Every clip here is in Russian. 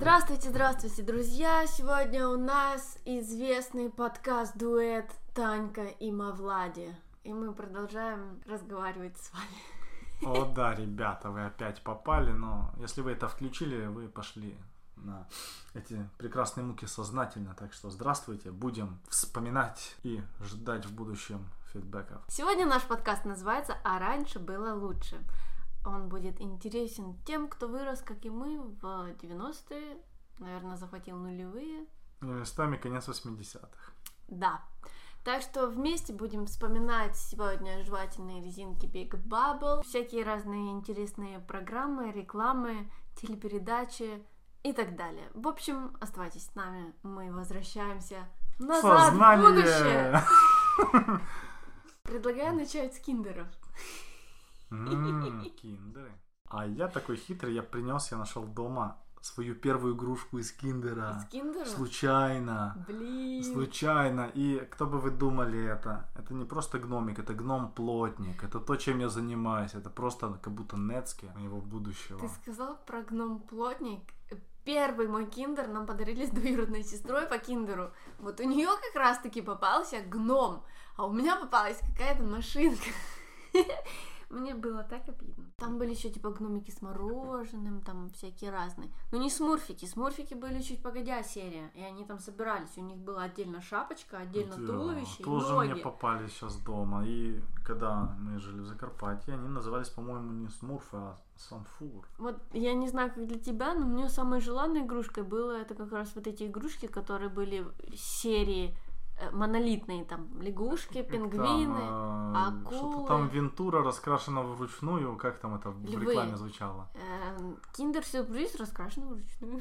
Здравствуйте, здравствуйте, друзья! Сегодня у нас известный подкаст-дуэт Танька и Мавлади. И мы продолжаем разговаривать с вами. О да, ребята, вы опять попали, но если вы это включили, вы пошли на эти прекрасные муки сознательно. Так что здравствуйте, будем вспоминать и ждать в будущем фидбэков. Сегодня наш подкаст называется «А раньше было лучше». Он будет интересен тем, кто вырос, как и мы, в 90-е, наверное, захватил нулевые. И местами конец 80-х. Да. Так что вместе будем вспоминать сегодня жевательные резинки Big Bubble, всякие разные интересные программы, рекламы, телепередачи и так далее. В общем, оставайтесь с нами, мы возвращаемся назад Сознание! в будущее. Предлагаю начать с киндеров. Киндеры. А я такой хитрый, я принес, я нашел дома свою первую игрушку из киндера. Из киндера? Случайно. Блин. Случайно. И кто бы вы думали это? Это не просто гномик, это гном-плотник. Это то, чем я занимаюсь. Это просто как будто Нецки моего будущего. Ты сказал про гном-плотник. Первый мой киндер нам подарили с двоюродной сестрой по киндеру. Вот у нее как раз-таки попался гном, а у меня попалась какая-то машинка. Мне было так обидно. Там были еще типа гномики с мороженым, там всякие разные. Но не смурфики. Смурфики были чуть погодя серия. И они там собирались. У них была отдельно шапочка, отдельно Да, туловище и Тоже ноги. мне попали сейчас дома. И когда мы жили в Закарпатье, они назывались, по-моему, не Смурфы, а Самфур. Вот я не знаю, как для тебя, но мне самой желанной игрушкой было это как раз вот эти игрушки, которые были в серии монолитные, там лягушки, пингвины. Там, э, Что-то акулы. там Вентура раскрашена вручную. Как там это в Львы. рекламе звучало? Эм, Киндер-сюрприз раскрашен вручную.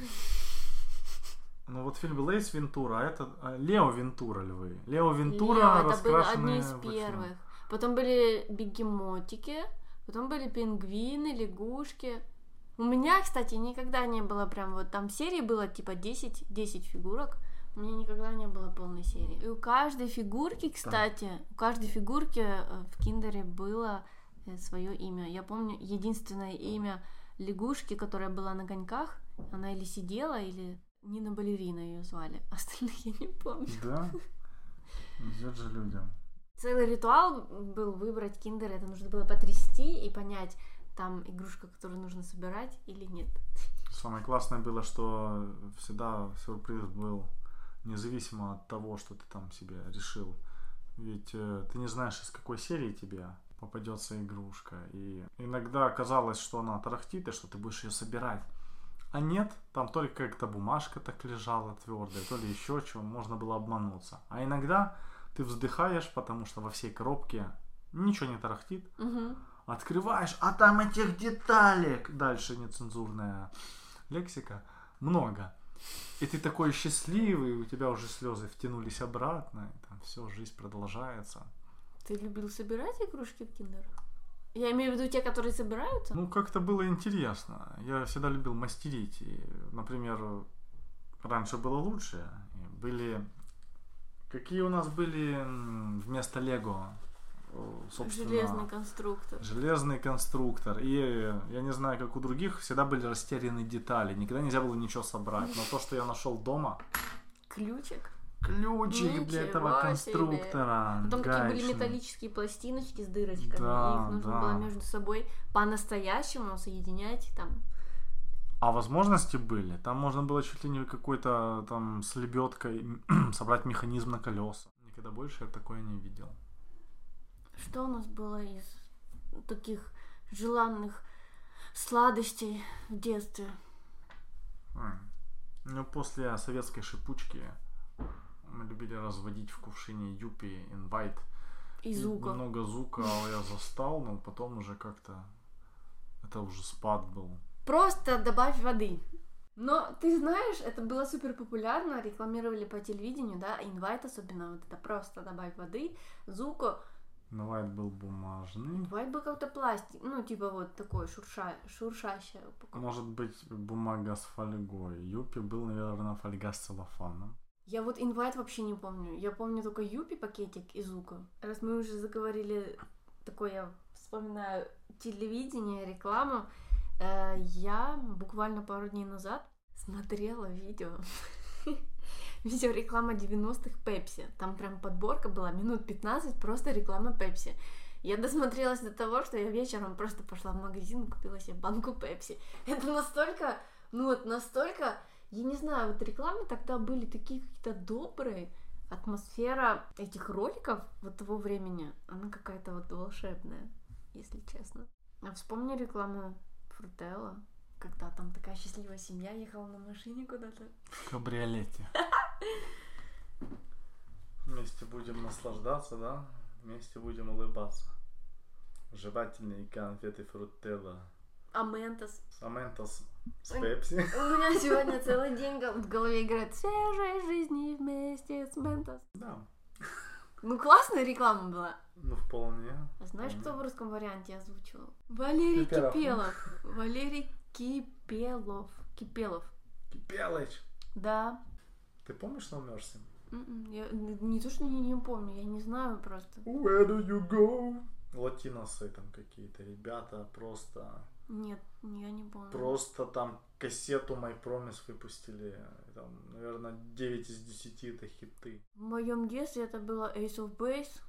Ну вот фильм был Эйс Вентура, а это а, Лео Вентура львы. Лео Вентура Лео, это были раскрашены одни из вручную. первых. Потом были бегемотики, потом были пингвины, лягушки. У меня, кстати, никогда не было прям вот там серии было типа 10, 10 фигурок. У меня никогда не было полной серии. И у каждой фигурки, кстати, у каждой фигурки э, в киндере было свое имя. Я помню единственное имя лягушки, которая была на коньках. Она или сидела, или Нина Балерина ее звали. Остальных я не помню. Да? Везет же людям. Целый ритуал был выбрать киндер, это нужно было потрясти и понять, там игрушка, которую нужно собирать или нет. Самое классное было, что всегда сюрприз был независимо от того, что ты там себе решил. Ведь э, ты не знаешь, из какой серии тебе попадется игрушка. И иногда казалось, что она тарахтит, и что ты будешь ее собирать. А нет, там только как-то бумажка так лежала твердая, то ли еще чего, можно было обмануться. А иногда ты вздыхаешь, потому что во всей коробке ничего не тарахтит. Мгм. Открываешь, а там этих деталек. Дальше нецензурная лексика. Много. И ты такой счастливый, у тебя уже слезы втянулись обратно. И там все, жизнь продолжается. Ты любил собирать игрушки в киндер? Я имею в виду те, которые собираются? Ну, как-то было интересно. Я всегда любил мастерить. И, например, раньше было лучше. И Были... Какие у нас были вместо Лего? Э, Собственно, Железный конструктор. Железный конструктор. И я не знаю, как у других, всегда были растеряны детали. Никогда нельзя было ничего собрать. Но то, что я нашел дома, Ключик. ключик для Ничего этого себе. конструктора. Потом такие были металлические пластиночки с дырочками. Да, и их нужно да. было между собой по-настоящему соединять там. А возможности были. Там можно было чуть ли не какой-то там с лебедкой собрать механизм на колеса. Никогда больше я такое не видел. Что у нас было из таких желанных сладостей в детстве? Ну, после советской шипучки мы любили разводить в кувшине юпи инвайт. И звука. Много звука я застал, но потом уже как-то это уже спад был. Просто добавь воды. Но ты знаешь, это было супер популярно, рекламировали по телевидению, да, инвайт особенно, вот это просто добавь воды, звука. Инвайт был бумажный. Инвайт был как-то пластик, ну, типа вот такой шурша, шуршащая упаковка. Может быть, бумага с фольгой. Юпи был, наверное, фольга с целлофаном. Я вот инвайт вообще не помню. Я помню только Юпи пакетик и Зука. Раз мы уже заговорили такое, я вспоминаю телевидение, рекламу, э, я буквально пару дней назад смотрела видео. Видео реклама 90-х Пепси. Там прям подборка была минут 15, просто реклама Пепси. Я досмотрелась до того, что я вечером просто пошла в магазин и купила себе банку Пепси. Это настолько, ну вот настолько, я не знаю, вот рекламы тогда были такие какие-то добрые, атмосфера этих роликов вот того времени, она какая-то вот волшебная, если честно. А вспомни рекламу Фрутелла, когда там такая счастливая семья ехала на машине куда-то. В кабриолете. Вместе будем наслаждаться, да? Вместе будем улыбаться. Жевательные конфеты фрутелла. Аментос. Аментос с пепси. У меня сегодня целый день в голове играет свежей жизни вместе с Ментос. Да. Ну, классная реклама была. Ну, вполне. А знаешь, вполне. кто в русском варианте озвучивал? Валерий Кипелов. Кипелов. Валерий Кипелов. Кипелов. Кипелыч. Да. Ты помнишь, что умер с ним? М-м, Я не, то, что не, не помню, я не знаю просто. Where do you go? Латиносы там какие-то ребята просто... Нет, я не помню. Просто там кассету My Promise выпустили. Там, наверное, 9 из 10 это хиты. В моем детстве это было Ace of Base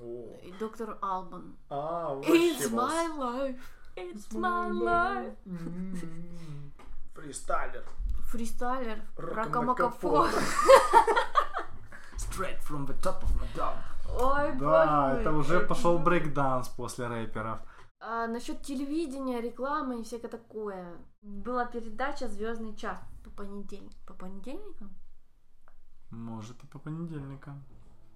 О. и Доктор Албан. А, It's my life. It's my life. М, Фристайлер. Фристайлер. Ракамакафо. Ракамакафо. Straight from the top of my dome. Ой, боже Да, мой. это уже пошел брейкданс после рэперов. А, насчет телевидения, рекламы и всякое такое. Была передача Звездный час по понедельникам. По понедельникам? Может и по понедельникам.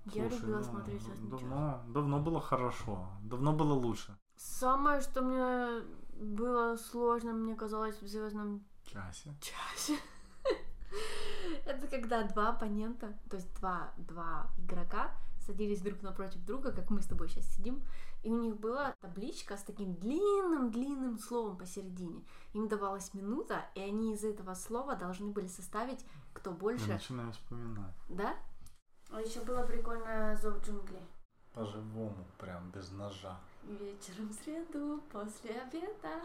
Я Слушай, любила ну, смотреть Звездный час. давно, давно было хорошо. Давно было лучше. Самое, что мне было сложно, мне казалось, в Звездном Часе. часе. Это когда два оппонента, то есть два, два игрока садились друг напротив друга, как мы с тобой сейчас сидим, и у них была табличка с таким длинным-длинным словом посередине. Им давалась минута, и они из этого слова должны были составить, кто Я больше, начинаю вспоминать. да? А еще было прикольно «Зов джунглей». По-живому, прям без ножа. Вечером в среду после обеда.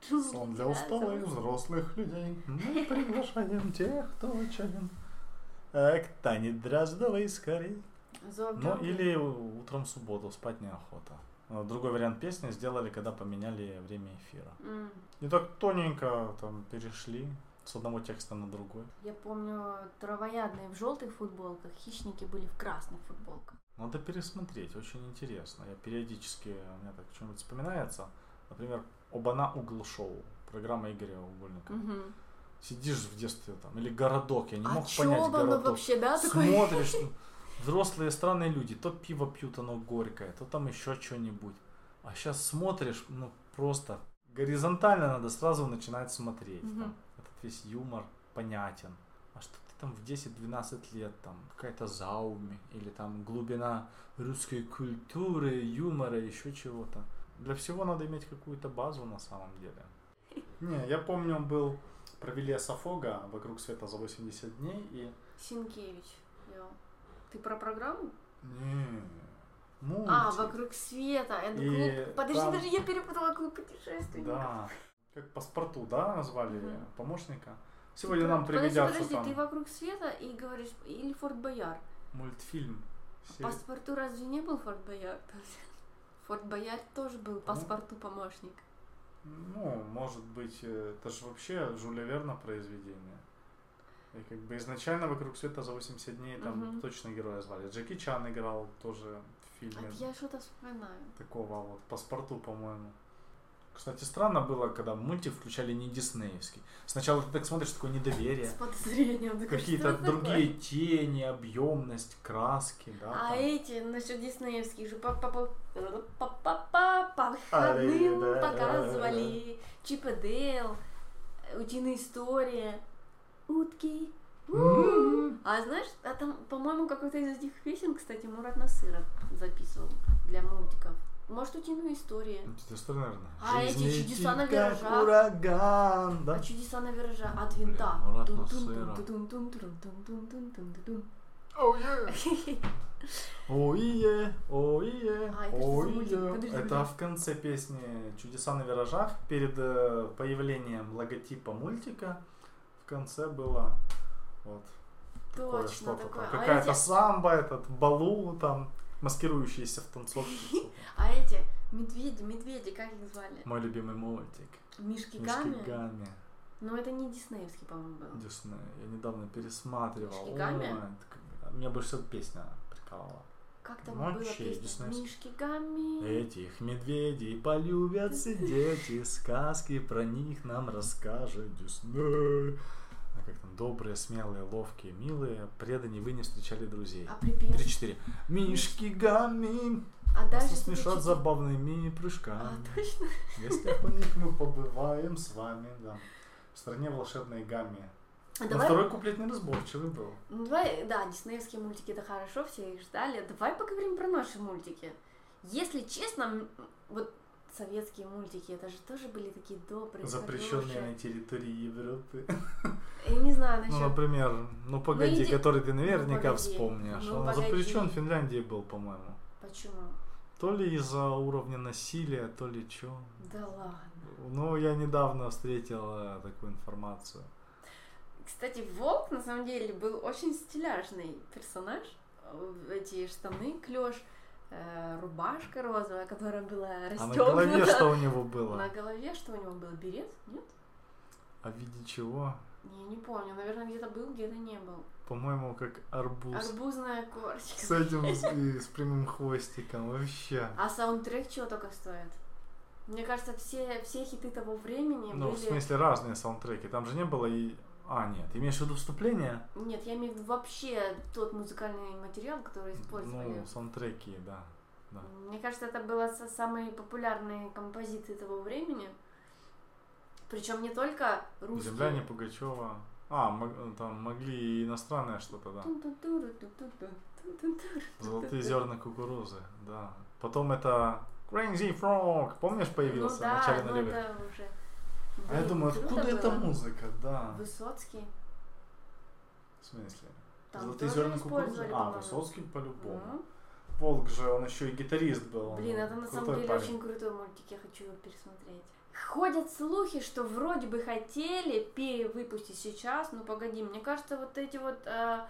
Сон для усталых взрослых людей. Мы приглашаем тех, кто отчаян. А к Тане Дроздовой скорей. Ну, или утром в субботу, спать неохота. А Другой вариант песни сделали, когда поменяли время эфира. М. И так тоненько там перешли с одного текста на другой. Я помню, травоядные в желтых футболках, хищники были в красных футболках. Надо пересмотреть, очень интересно. Я периодически, у меня так что-нибудь вспоминается. Например, Обана угол шоу, программа Игоря Угольника. Мгм. Сидишь в детстве там, или городок, я не а мог понять оно городок. вообще, да, такой? Смотришь, ну, взрослые странные люди, то пиво пьют, оно горькое, то там еще что-нибудь. А сейчас смотришь, ну просто горизонтально надо сразу начинать смотреть. Мгм. там. этот весь юмор понятен. А что ты там в 10-12 лет, там какая-то зауми, или там глубина русской культуры, юмора, еще чего-то. Для всего надо иметь какую-то базу на самом деле. Не, я помню, был, провели Асафога вокруг света за 80 дней, и Синкевич. я. Ты про программу? Не, мультик. А, вокруг света. Это И клуб. Подожди, там- подожди, я перепутала клуб путешественников. Да. Как паспорту, да, назвали Мгм. помощника? Сегодня Ты нам про- подожди, пригодятся подожди, там ты вокруг света и говоришь, или Форт Бояр. мультфильм. В Се- паспорту разве не был Форт Бояр? Форт Бояр тоже был паспорту помощник. Ну, может быть, э, это же вообще Жюля Верна произведение. И как бы изначально «Вокруг света за 80 дней» там Мгм. точно героя звали. Джеки Чан играл тоже в фильме А я что-то вспоминаю. такого вот, паспорту, по-моему. Кстати, странно было, когда мультик включали не диснеевский. Сначала ты так смотришь, такое недоверие. С подозрением. Какие-то «Что другие такое?» тени, объемность, краски, да. А там. эти насчет диснеевских же по по по по по по А, выходным да, да, показывали Чип и Дейл, утиная история, утки. М. А знаешь, а там, по-моему, какой-то из этих песен, кстати, Мурат Насыров записывал для мультиков. Может, историю. Это история, наверное. А эти чудеса на виражах. ураган, да? А чудеса на виражах от винта. Ой-е, ой-е, А, это в конце песни «Чудеса на виражах» перед появлением логотипа мультика конце было вот Точно что-то такое. А Какая-то самба, этот балу там, маскирующийся в танцовщицу. А эти медведи, медведи, как их звали? Мой любимый мультик. Мишки Мишки Гамми? Гамми. Но это не диснеевский, по-моему, был. Дисней. Я недавно пересматривал. Мишки Гамми? Так- Меня больше всего песня прикалывала. Как там Ну, было чей песня? диснеевский? Мишки Гамми. Этих медведей полюбятся дети, сказки про них нам расскажет Дисней. А как там, добрые, смелые, ловкие, милые, преданные вы не встречали друзей. А припев? Три-четыре. Мишки Гамми, А дальше смешат забавными А, прыжками. точно. В гостях у них мы побываем с вами, да. В стране волшебной Гамми. А Но давай, второй куплет неразборчивый был. ну, давай, да, диснеевские мультики это хорошо, все их ждали. Давай поговорим про наши мультики. Если честно, вот советские мультики, это же тоже были такие добрые, Запрещенные хорошие. на территории Европы. Я не знаю Ну, насчет... например, ну погоди, иди- который ты наверняка погоди. вспомнишь. Ну, Он погоди. запрещен в Финляндии был, по-моему. Почему? То ли из-за уровня насилия, то ли что. Да ладно. Ну, я недавно встретил э, такую информацию. Кстати, Волк на самом деле был очень стиляжный персонаж. Эти штаны клеш, э, рубашка розовая, которая была А расстегнута. на голове что у него было? На голове что у него был? Берет? Нет? А в виде чего? Я не помню. Наверное, где-то был, где-то не был. По-моему, как арбуз. Арбузная корочка. С этим, с, и с прямым хвостиком. Вообще. А саундтрек чего только стоит? Мне кажется, все, все хиты того времени Ну, были... в смысле, разные саундтреки. Там же не было и... А, нет. Имеешь в виду вступление? Нет, я имею в виду вообще тот музыкальный материал, который использовали. Ну, саундтреки, да. да. Мне кажется, это было со- самые популярные композиции того времени. Причем не только русские. Земляне Пугачева. А, мог- там могли и иностранное что-то, да. Золотые зерна кукурузы, да. Потом это Crazy Frog, помнишь, появился ну, да, в начале ну, нулевых? это уже... А я думаю, откуда эта было. музыка, да. Высоцкий. В смысле? Там Золотые зерна кукурузы? А. Высоцкий по-любому. Мгм. Волк же, он еще и гитарист был. Блин, он это на самом деле парень. очень крутой мультик, я хочу его пересмотреть. Ходят слухи, что вроде бы хотели перевыпустить сейчас, но погоди, мне кажется, вот эти вот э,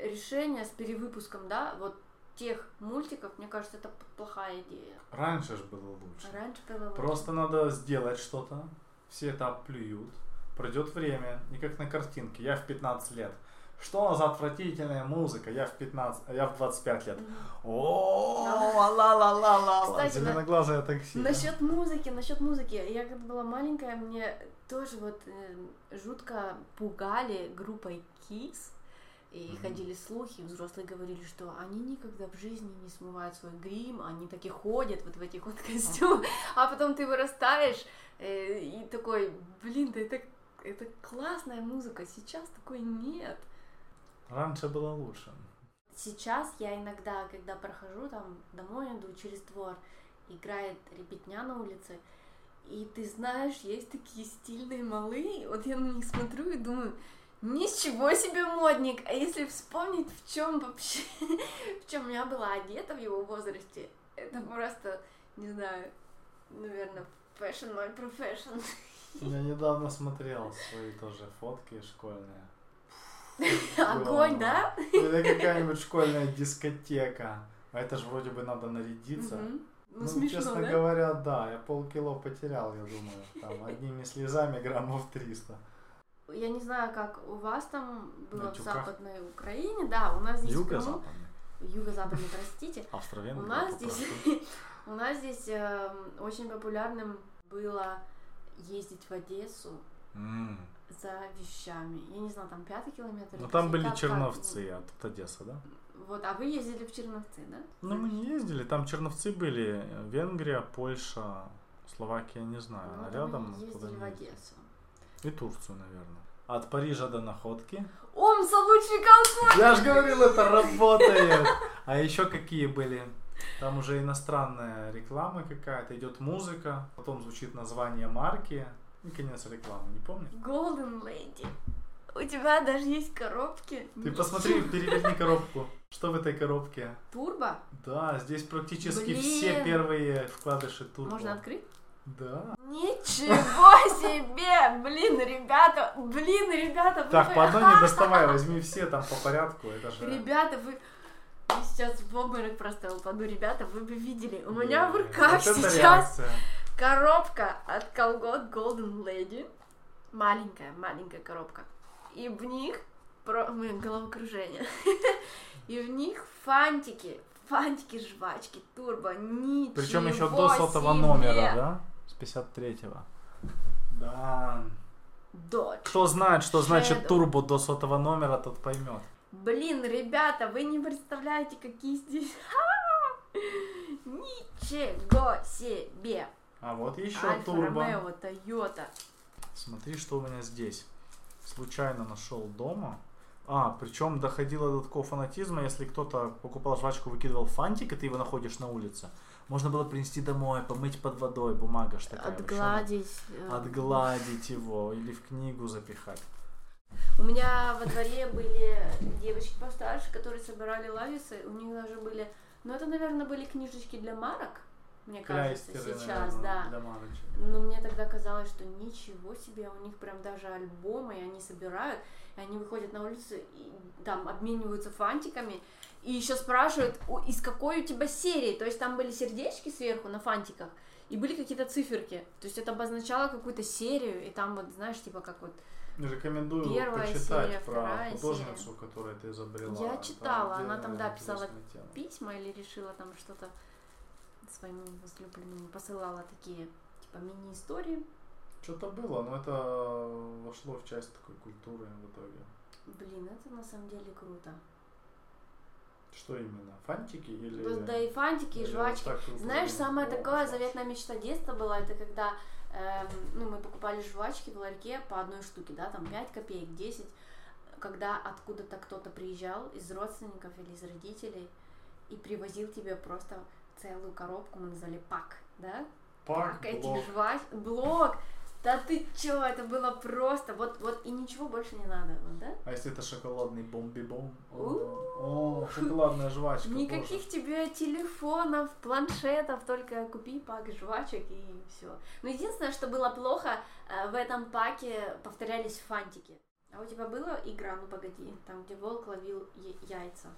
решения с перевыпуском, да, вот тех мультиков, мне кажется, это плохая идея. Раньше же было лучше. Раньше было лучше. Просто надо сделать что-то, все это оплюют, пройдет время, и как на картинке, я в 15 лет. Что у нас за отвратительная музыка? Я в 15, а я в 25 лет. О, ла-ла-ла-ла-ла. Кстати, на- Зеленоглазая такси. да? Насчет музыки, насчет музыки. Я когда была маленькая, мне тоже вот э, жутко пугали группой Kiss. И Мгм. ходили слухи, взрослые говорили, что они никогда в жизни не смывают свой грим, они так и ходят вот в этих вот костюмах. А потом ты вырастаешь э, и такой, блин, да это, это классная музыка, сейчас такой нет. Раньше было лучше. Сейчас я иногда, когда прохожу там домой, иду через двор, играет ребятня на улице, и ты знаешь, есть такие стильные малые, вот я на них смотрю и думаю, ничего себе модник, а если вспомнить, в чем вообще, в чем я была одета в его возрасте, это просто, не знаю, наверное, fashion мой profession. Я недавно смотрел свои тоже фотки школьные. Огонь, да? Это какая-нибудь школьная дискотека. А это же вроде бы надо нарядиться. Ну, Ну, смешно, честно да? говоря, да, я полкило потерял, я думаю, там, одними слезами граммов 300. Я не знаю, как у вас там было в? Западной Украине, да, у нас здесь Юго-западный. Юго-западной, простите. Австро-венгрия. У нас здесь, у нас здесь очень популярным было ездить в Одессу. За вещами. Я не знаю, там пятый километр. Ну или там были как- Черновцы, а тут Одесса, да? Вот, а вы ездили в Черновцы, да? Ну мы не ездили, там Черновцы были, э, Венгрия, Польша, Словакия, не знаю, Ну, вот рядом. мы ездили в. Одессу. И Турцию, наверное. От Парижа до Находки. Омса лучший колхоз! Я же говорил, это работает. А еще какие были? Там уже иностранная реклама какая-то, идет музыка, потом звучит название марки и конец рекламы, не помню? Golden Lady. У тебя даже есть коробки. Ты посмотри, переверни коробку. Что в этой коробке? Турбо? Да, здесь практически Блин. все первые вкладыши турбо. Можно открыть? Да. Ничего себе! Блин, ребята, блин, ребята, вы Так, бы- по одной не доставай, возьми все там по порядку. Это же... Ребята, вы... Я сейчас в обморок просто упаду. Ребята, вы бы видели. У меня в руках Вот сейчас реакция. Коробка от колгот Golden Lady. Маленькая, маленькая коробка. И в них... Про... Блин, головокружение. И в них фантики. Фантики, жвачки, турбо, ничего Причем еще до сотого себе. номера, да? С 53-го. Да. Дочь. Кто знает, что значит турбо до сотого номера, тот поймет. Блин, ребята, вы не представляете, какие здесь... Ничего себе! А вот еще Альфа турбо. Ромео, Тойота. Смотри, что у меня здесь. Случайно нашел дома. А, причем доходило до такого фанатизма, если кто-то покупал жвачку, выкидывал фантик, и ты его находишь на улице, можно было принести домой, помыть под водой, бумага такая. Отгладить. вообще, э. Отгладить его или в книгу запихать. У меня во дворе были девочки постарше, которые собирали лависы. У них даже были... Ну, это, наверное, были книжечки для марок, мне кажется, сейчас, наверное, да. Но мне тогда казалось, что ничего себе, у них прям даже альбомы, и они собирают, и они выходят на улицу и там обмениваются фантиками, и еще спрашивают, «О, из какой у тебя серии, то есть там были сердечки сверху на фантиках, и были какие-то циферки, то есть это обозначало какую-то серию, и там вот, знаешь, типа как вот Рекомендую Первая почитать серия, про художницу, которая это изобрела. Я читала, она отдельная там, да, писала тема. письма или решила там что-то своему возлюбленному посылала такие, типа мини-истории. Что-то было, но это вошло в часть такой культуры в итоге. Блин, это на самом деле круто. Что именно? Фантики или... Да, да и фантики, и жвачки. вот Знаешь, О, такое класс. заветная мечта детства была, это когда эм, ну, мы покупали жвачки в ларьке по одной штуке, да, там 5 копеек, 10, когда откуда-то кто-то приезжал из родственников или из родителей и привозил тебе просто целую коробку, мы назвали пак, да? Пак, этих блок. жвач... Блок! Да ты чё, это было просто, вот, вот и ничего больше не надо, вот, да? А если это шоколадный бомби-бом? О, шоколадная жвачка. Никаких тебе телефонов, планшетов, только купи пак жвачек и все. Но единственное, что было плохо, э, в этом паке повторялись фантики. А у тебя была игра, ну погоди, там, где волк ловил яйца?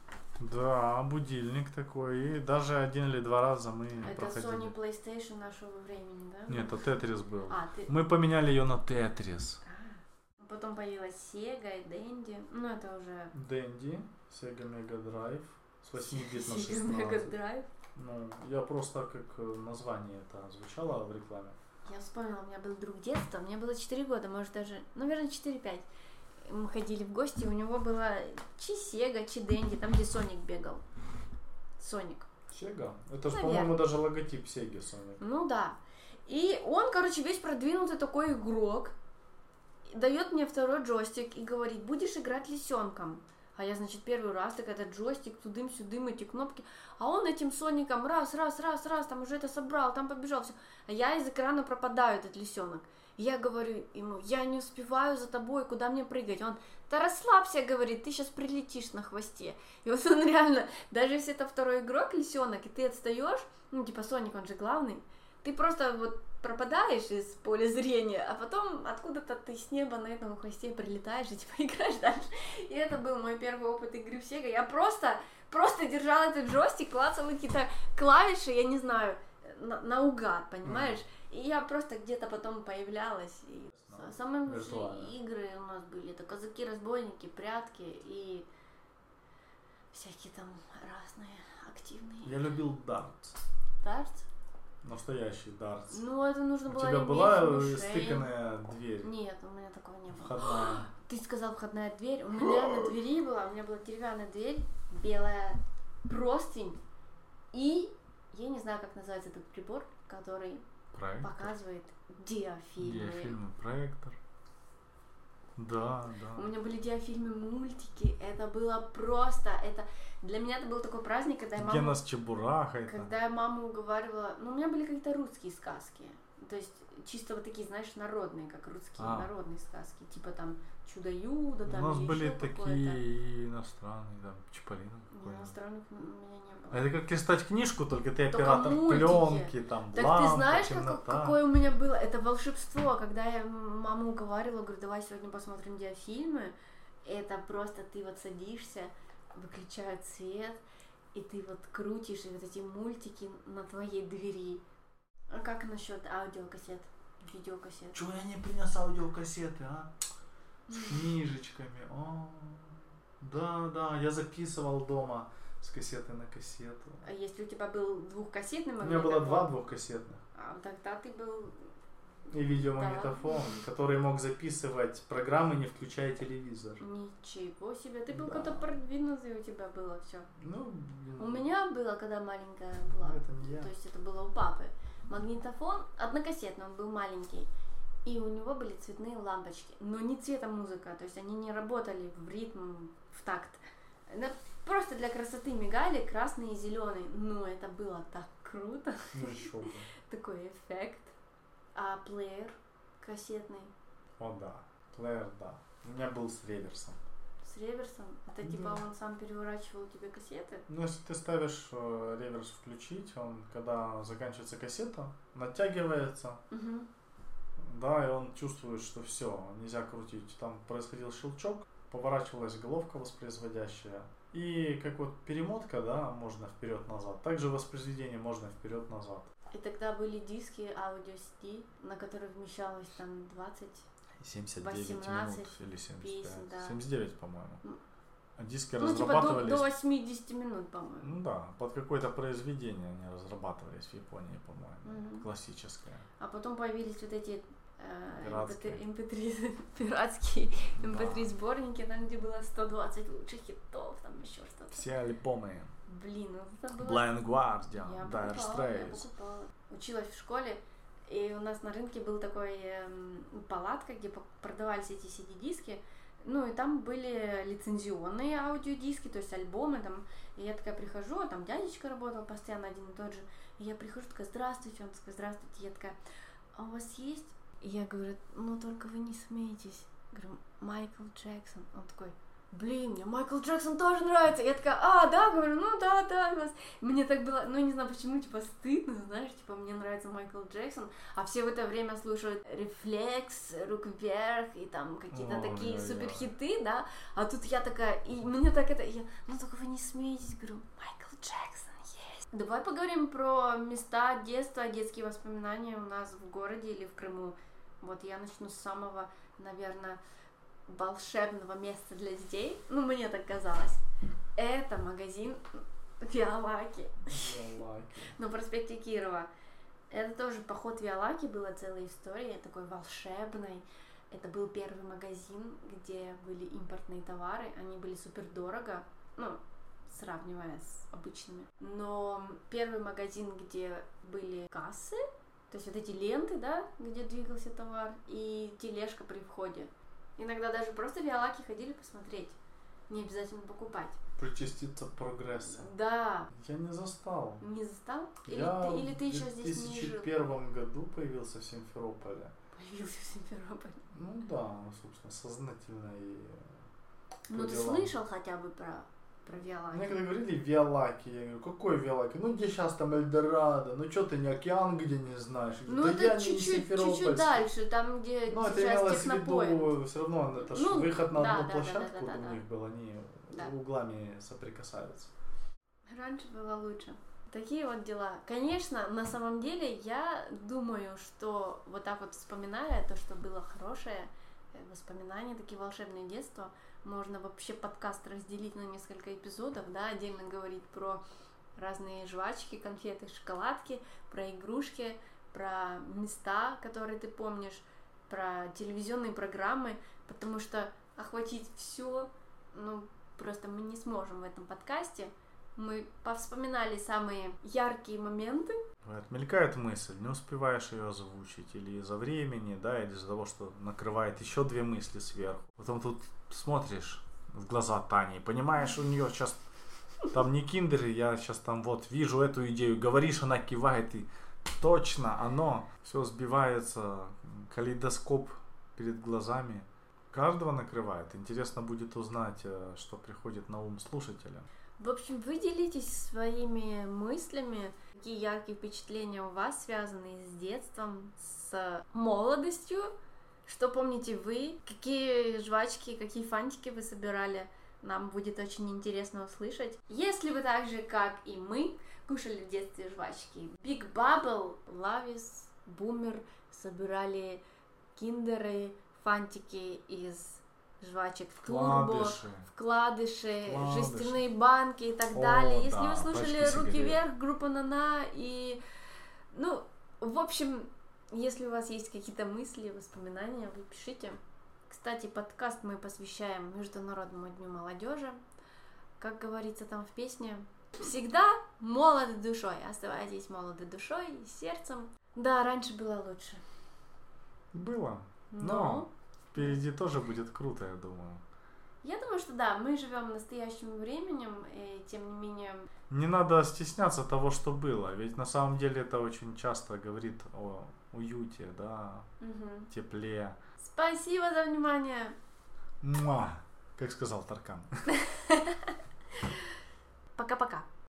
Да, будильник такой. И даже один или два раза мы Это проходили. Sony PlayStation нашего времени, да? Нет, это Тетрис был. А, ты... Мы поменяли ее на Тетрис. А. Потом появилась Sega и Dendy. Ну, это уже... Дэнди, Sega Mega Drive. С 8 бит на Sega 16. Mega Drive. Ну, я просто как э, название это звучало в рекламе. Я вспомнила, у меня был друг детства, мне было 4 года, может даже, ну, наверное, 4-5. Мы ходили в гости, у него было чи Сега, чи Дэнди, там, где Соник бегал. Соник. Сега? Это же, по-моему, даже логотип Сеги Sonic. Ну да. И он, короче, весь продвинутый такой игрок, дает мне второй джойстик и говорит, будешь играть лисенком. А я, значит, первый раз, так этот джойстик, тудым-сюдым, эти кнопки. А он этим Соником раз, раз, раз, раз, там уже это собрал, там побежал, все. А я из экрана пропадаю, этот лисенок. Я говорю ему, я не успеваю за тобой, куда мне прыгать? Он, да расслабься, говорит, ты сейчас прилетишь на хвосте. И вот он реально, даже если это второй игрок, лисенок, и ты отстаешь, ну, типа Соник, он же главный, ты просто вот пропадаешь из поля зрения, а потом откуда-то ты с неба на этом хвосте прилетаешь и типа играешь дальше. И это был мой первый опыт игры в Sega. Я просто, просто держала этот джойстик, клацала какие-то клавиши, я не знаю, на, наугад, понимаешь? И я просто где-то потом появлялась. И Ну, самые лучшие виртуально. игры у нас были. Это казаки-разбойники, прятки и всякие там разные активные. Я любил дартс. Дартс? Настоящий дартс. Ну, это нужно У было тебя иметь была стыканная дверь? Нет, у меня такого не было. Входная. Ты сказал входная дверь. У меня на двери была, у меня была деревянная дверь, белая простынь и я не знаю, как называется этот прибор, который Проектор. показывает диафильмы. Диафильмы, проектор. Да, У да. меня были диафильмы, мультики. Это было просто, это для меня это был такой праздник, когда я маму, Гена с Чебурахой. когда я маму уговаривала. Ну, у меня были какие-то русские сказки. То есть чисто вот такие, знаешь, народные, как русские А. народные сказки. Типа там Чудо-Юдо У там нас или были такие иностранные, там, какой-нибудь. иностранных у меня. Это как листать книжку, только ты Только оператор мультики. пленки, там, Так лампа, ты знаешь, как- какое у меня было? Это волшебство, когда я маму уговаривала, говорю, давай сегодня посмотрим диафильмы. Это просто ты вот садишься, выключают свет, и ты вот крутишь и вот эти мультики на твоей двери. А как насчет аудиокассет, видеокассет? Чего я не принес аудиокассеты, а? С книжечками. О, да, да, я записывал дома с кассеты на кассету. А если у тебя был двухкассетный У меня было магнитофон, два двухкассетных. а тогда ты был... И видеомагнитофон, который мог записывать программы, не включая телевизор. Ничего себе, ты был Да. какой-то продвинутый, у тебя было все. Ну, У меня было, когда маленькая была. Это не я. То есть это было у папы. Магнитофон однокассетный, он был маленький. И у него были цветные лампочки, но не цвета музыка, то есть они не работали в ритм, в такт. Она просто для красоты мигали красный и зеленый. Но это было так круто, Ну, такой эффект. А плеер кассетный О, да. Плеер, да. У меня был с реверсом. с реверсом, это типа он сам переворачивал тебе кассеты. Ну, если ты ставишь э, реверс включить, он, когда заканчивается кассета, натягивается, да, и он чувствует, что все, нельзя крутить. Там происходил щелчок, поворачивалась головка воспроизводящая. И как вот перемотка, да, можно вперед-назад. Также воспроизведение можно вперед-назад. И тогда были диски аудио CD, на которые вмещалось там 20 79 18 минут или 75. песен, да. 79, по-моему. А диски Ну, типа до, разрабатывались... до 80 минут, по-моему. Ну да, под какое-то произведение они разрабатывались в Японии, по-моему. Мгм. Классическое. А потом появились вот эти. MP3, пиратские Да. MP3 сборники, там где было 120 лучших хитов, там еще что-то. Все альбомы. Блин, ну это было... Blind Guardian, Я Dire покупала, я покупала. Училась в школе, и у нас на рынке был такой эм, палатка, где продавались эти CD-диски. Ну, и там были лицензионные аудиодиски, то есть альбомы там. И я такая прихожу, а там дядечка работал постоянно один и тот же. И я прихожу, такая, здравствуйте, он такой, здравствуйте. Я такая, а у вас есть? И я говорю, ну, только вы не смейтесь. Говорю, Майкл Джексон. Он такой, блин, мне Майкл Джексон тоже нравится. Я такая, а, да, говорю, ну да, да, у вас мне так было, ну не знаю почему, типа стыдно, знаешь, типа мне нравится Майкл Джексон, а все в это время слушают Рефлекс, Рук вверх и там какие-то Ой, такие ой. суперхиты, да, а тут я такая, и мне так это, я, ну только вы не смеетесь, говорю, Майкл Джексон есть. Давай поговорим про места детства, детские воспоминания у нас в городе или в Крыму. Вот я начну с самого, наверное, волшебного места для детей. Ну, мне так казалось. Это магазин Виалаки на проспекте Кирова. Это тоже поход Виалаки, была целая история, такой волшебной. Это был первый магазин, где были импортные товары, они были супер дорого, ну, сравнивая с обычными. Но первый магазин, где были кассы, то есть вот эти ленты, да, где двигался товар, и тележка при входе. Иногда даже просто виалаки ходили посмотреть, не обязательно покупать. Причаститься прогресса. Да, Я не застал. не застал? Или, Я ты, или ты в еще здесь не жил? 2001 году появился в Симферополе. Появился в Симферополе. Ну да, собственно, сознательно и... Ну, ты слышал хотя бы про, про Мне виалаки? когда говорили Виалаки, я говорю, какой Виалаки? Ну где сейчас там Эльдорадо? Ну что ты не океан где не знаешь? Ну, да это чуть-чуть, чуть-чуть дальше, там, где Ну, это сейчас технопоинт. виду, все равно, это ж Ну, выход на да, одну да, да, площадку да, да, у да. них был, они Да. углами соприкасаются. Раньше было лучше. Такие вот дела. Конечно, на самом деле я думаю, что вот так вот вспоминая то, что было хорошее, э, воспоминания, такие волшебные детства, можно вообще подкаст разделить на несколько эпизодов, да, отдельно говорить про разные жвачки, конфеты, шоколадки, про игрушки, про места, которые ты помнишь, про телевизионные программы, потому что охватить все, ну, просто мы не сможем в этом подкасте. Мы повспоминали самые яркие моменты. Бывает, мелькает мысль, не успеваешь ее озвучить, или из-за времени, да, или из-за того, что накрывает еще две мысли сверху. Потом тут смотришь в глаза Тани, понимаешь, у нее сейчас там не киндер, я сейчас там вот вижу эту идею, говоришь, она кивает, и точно оно, все сбивается, калейдоскоп перед глазами. каждого накрывает. Интересно будет узнать, э, что приходит на ум слушателя. В общем, вы делитесь своими мыслями, какие яркие впечатления у вас связаны с детством, с молодостью, что помните вы, какие жвачки, какие фантики вы собирали. Нам будет очень интересно услышать. Если вы так же, как и мы, кушали в детстве жвачки Big Bubble, Lavis, Boomer, собирали киндеры, фантики из жвачек турбо, Вкладыши. вкладыши, Вкладыши. жестяные банки и так О, далее. Если да, вы слушали Руки сигарет. вверх, группа Нана и ну, в общем, если у вас есть какие-то мысли, воспоминания, вы пишите. Кстати, подкаст мы посвящаем Международному дню молодежи. Как говорится там в песне, всегда молоды душой. Оставайтесь молоды душой и сердцем. Да, раньше было лучше. Было. Но Но впереди тоже будет круто, я думаю. я думаю, что да, мы живем настоящим временем, и тем не менее Не надо стесняться того, что было. Ведь на самом деле это очень часто говорит о уюте, да, мгм. тепле. Спасибо за внимание. Муа, как сказал Таркан. Пока-пока.